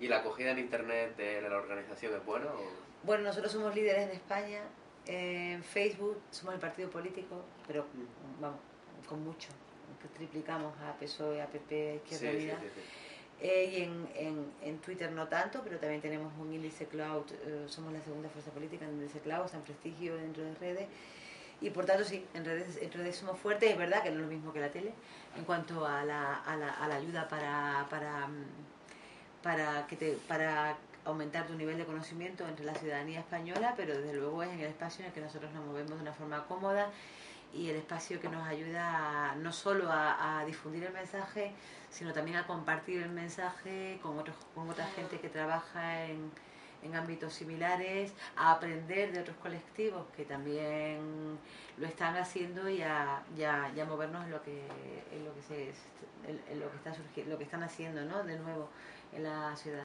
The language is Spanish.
¿Y la acogida en Internet de la organización es buena? Bueno, nosotros somos líderes en España. En Facebook somos el partido político, pero vamos, con mucho. Triplicamos a PSOE, a PP, Izquierda Unida. Eh, y en, en, en, Twitter no tanto, pero también tenemos un índice cloud, eh, somos la segunda fuerza política en el índice cloud, está en prestigio dentro de redes. Y por tanto, sí, en redes, en redes somos fuertes, es verdad que no es lo mismo que la tele, en cuanto a la, a la, a la ayuda para, para, para, que te, para aumentar tu nivel de conocimiento entre la ciudadanía española, pero desde luego es en el espacio en el que nosotros nos movemos de una forma cómoda y el espacio que nos ayuda no solo a, a, difundir el mensaje, sino también a compartir el mensaje con, otros, con otra gente que trabaja en, en ámbitos similares, a aprender de otros colectivos que también lo están haciendo y a, ya movernos en lo que en lo que se en, lo que está surgiendo, lo que están haciendo, ¿no? De nuevo en la ciudad.